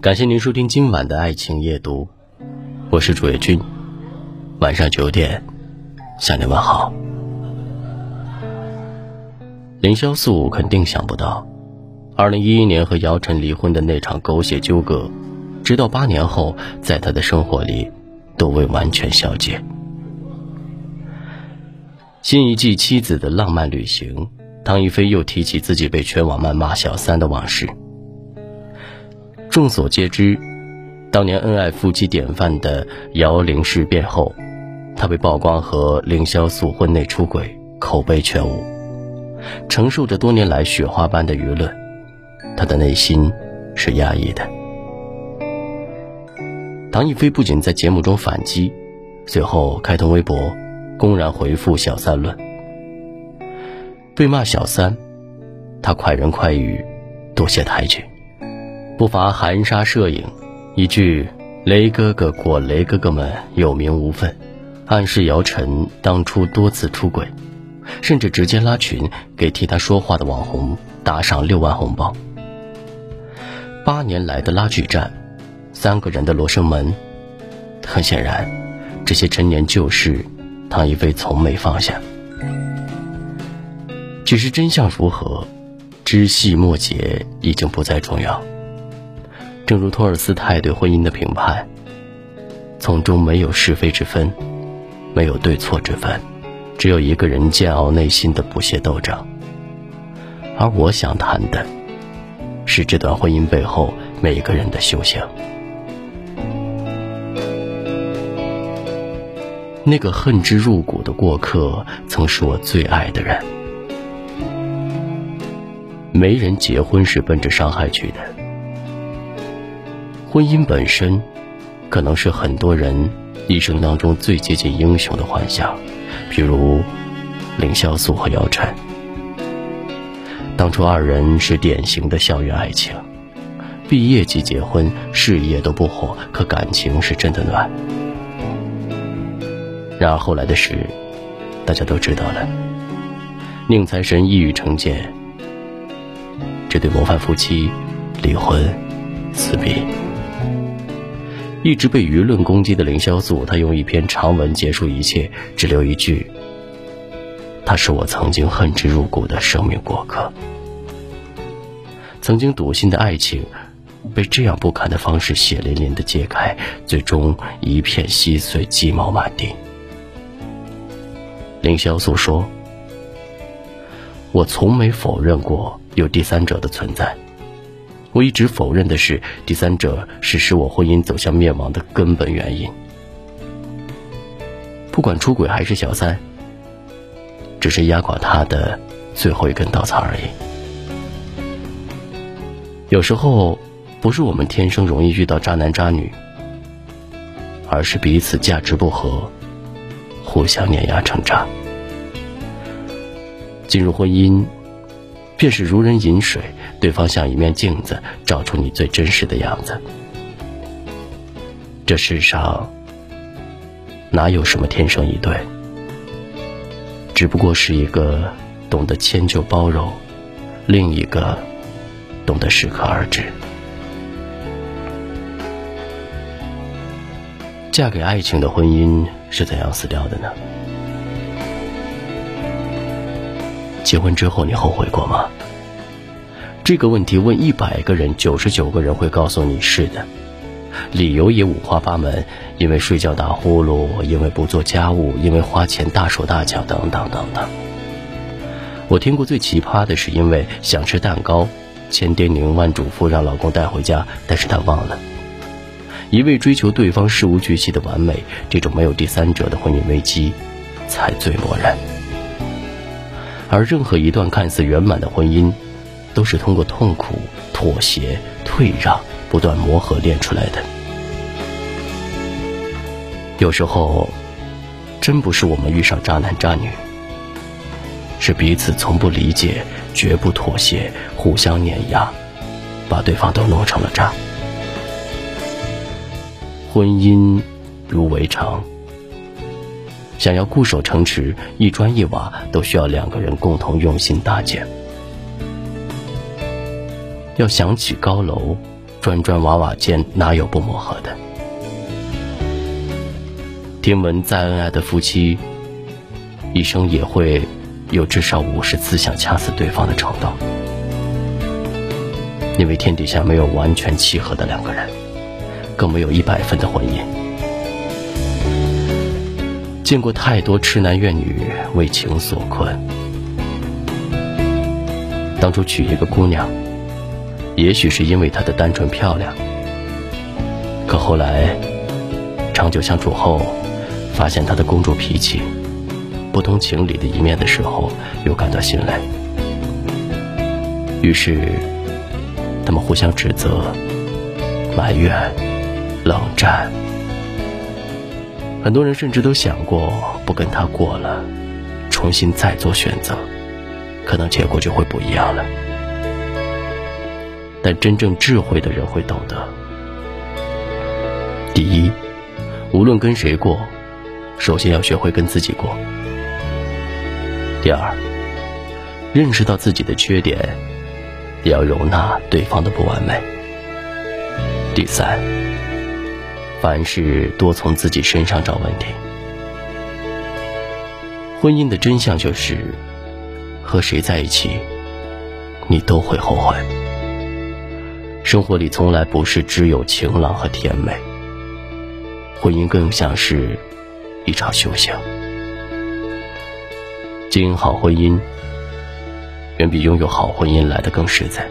感谢您收听今晚的爱情夜读，我是主页君。晚上九点，向您问好。凌潇肃肯定想不到，二零一一年和姚晨离婚的那场狗血纠葛，直到八年后，在他的生活里都未完全消解。新一季妻子的浪漫旅行，唐一菲又提起自己被全网谩骂小三的往事。众所皆知，当年恩爱夫妻典范的姚玲事变后，她被曝光和凌潇肃婚内出轨，口碑全无，承受着多年来雪花般的舆论，她的内心是压抑的。唐一菲不仅在节目中反击，随后开通微博。公然回复小三论，被骂小三，他快人快语，多谢抬举，不乏含沙射影，一句“雷哥哥果雷哥哥们有名无分”，暗示姚晨当初多次出轨，甚至直接拉群给替他说话的网红打赏六万红包。八年来的拉锯战，三个人的罗生门，很显然，这些陈年旧事。唐一菲从没放下，只是真相如何，枝细末节已经不再重要。正如托尔斯泰对婚姻的评判，从中没有是非之分，没有对错之分，只有一个人煎熬内心的不懈斗争。而我想谈的，是这段婚姻背后每个人的修行。那个恨之入骨的过客，曾是我最爱的人。没人结婚是奔着伤害去的。婚姻本身，可能是很多人一生当中最接近英雄的幻想，譬如凌潇肃和姚晨。当初二人是典型的校园爱情，毕业即结婚，事业都不火，可感情是真的暖。然而后来的事，大家都知道了。宁财神一语成谶，这对模范夫妻离婚撕逼。一直被舆论攻击的凌潇肃，他用一篇长文结束一切，只留一句：“他是我曾经恨之入骨的生命过客。”曾经笃信的爱情，被这样不堪的方式血淋淋的揭开，最终一片稀碎，鸡毛满地。凌潇肃说：“我从没否认过有第三者的存在，我一直否认的是第三者是使我婚姻走向灭亡的根本原因。不管出轨还是小三，只是压垮他的最后一根稻草而已。有时候，不是我们天生容易遇到渣男渣女，而是彼此价值不合。”互相碾压成渣，进入婚姻，便是如人饮水，对方像一面镜子，照出你最真实的样子。这世上哪有什么天生一对，只不过是一个懂得迁就包容，另一个懂得适可而止。嫁给爱情的婚姻是怎样死掉的呢？结婚之后你后悔过吗？这个问题问一百个人，九十九个人会告诉你是的，理由也五花八门，因为睡觉打呼噜，因为不做家务，因为花钱大手大脚，等等等等。我听过最奇葩的是，因为想吃蛋糕，千叮咛万嘱咐让老公带回家，但是他忘了。一味追求对方事无巨细的完美，这种没有第三者的婚姻危机，才最磨人。而任何一段看似圆满的婚姻，都是通过痛苦、妥协、退让、不断磨合练出来的。有时候，真不是我们遇上渣男渣女，是彼此从不理解、绝不妥协、互相碾压，把对方都弄成了渣。婚姻如围城，想要固守城池，一砖一瓦都需要两个人共同用心搭建。要想起高楼，砖砖瓦瓦间哪有不磨合的？听闻再恩爱的夫妻，一生也会有至少五十次想掐死对方的冲动，因为天底下没有完全契合的两个人，更没有一百分的婚姻。见过太多痴男怨女为情所困，当初娶一个姑娘。也许是因为她的单纯漂亮，可后来长久相处后，发现她的公主脾气、不通情理的一面的时候，又感到心累。于是，他们互相指责、埋怨、冷战。很多人甚至都想过不跟他过了，重新再做选择，可能结果就会不一样了。但真正智慧的人会懂得：第一，无论跟谁过，首先要学会跟自己过；第二，认识到自己的缺点，也要容纳对方的不完美；第三，凡事多从自己身上找问题。婚姻的真相就是，和谁在一起，你都会后悔。生活里从来不是只有晴朗和甜美，婚姻更像是一场修行。经营好婚姻，远比拥有好婚姻来的更实在。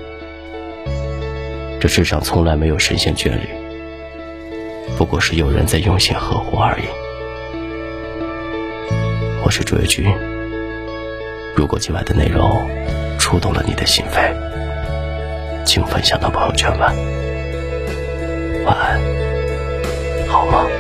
这世上从来没有神仙眷侣，不过是有人在用心呵护而已。我是朱月君，如果今晚的内容触动了你的心扉。请分享到朋友圈吧，晚安，好梦。